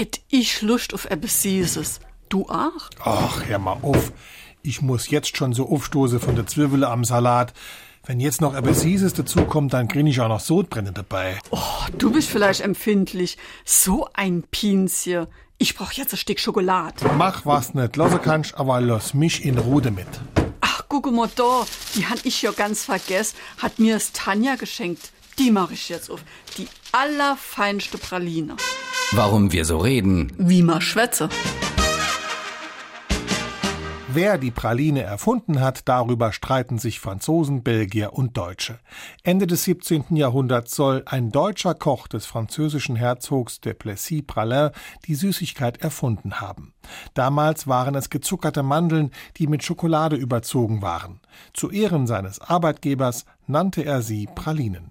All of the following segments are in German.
hätt ich Lust auf etwas Süßes. Du auch? Ach, hör mal auf. Ich muss jetzt schon so aufstoße von der Zwiebel am Salat. Wenn jetzt noch etwas Süßes dazukommt, dann krieg ich auch noch Sodbrenne dabei. Oh, du bist vielleicht empfindlich. So ein Pinzchen. Ich brauch jetzt ein Stück Schokolade. Mach was nicht, lasse kannst, aber lass mich in Ruhe damit. Ach, guck mal da. Die han ich ja ganz vergessen. Hat mir es Tanja geschenkt. Die mache ich jetzt auf. Die allerfeinste Praline. Warum wir so reden. Wie ma schwätze. Wer die Praline erfunden hat, darüber streiten sich Franzosen, Belgier und Deutsche. Ende des 17. Jahrhunderts soll ein deutscher Koch des französischen Herzogs de Plessis-Praslin die Süßigkeit erfunden haben. Damals waren es gezuckerte Mandeln, die mit Schokolade überzogen waren. Zu Ehren seines Arbeitgebers nannte er sie Pralinen.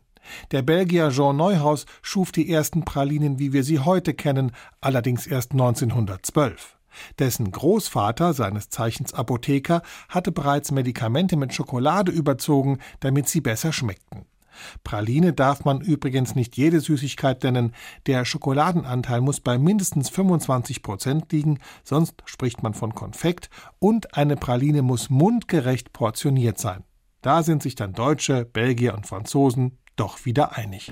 Der Belgier Jean Neuhaus schuf die ersten Pralinen, wie wir sie heute kennen, allerdings erst 1912. Dessen Großvater, seines Zeichens Apotheker, hatte bereits Medikamente mit Schokolade überzogen, damit sie besser schmeckten. Praline darf man übrigens nicht jede Süßigkeit nennen. Der Schokoladenanteil muss bei mindestens 25 Prozent liegen, sonst spricht man von Konfekt. Und eine Praline muss mundgerecht portioniert sein. Da sind sich dann Deutsche, Belgier und Franzosen doch wieder einig.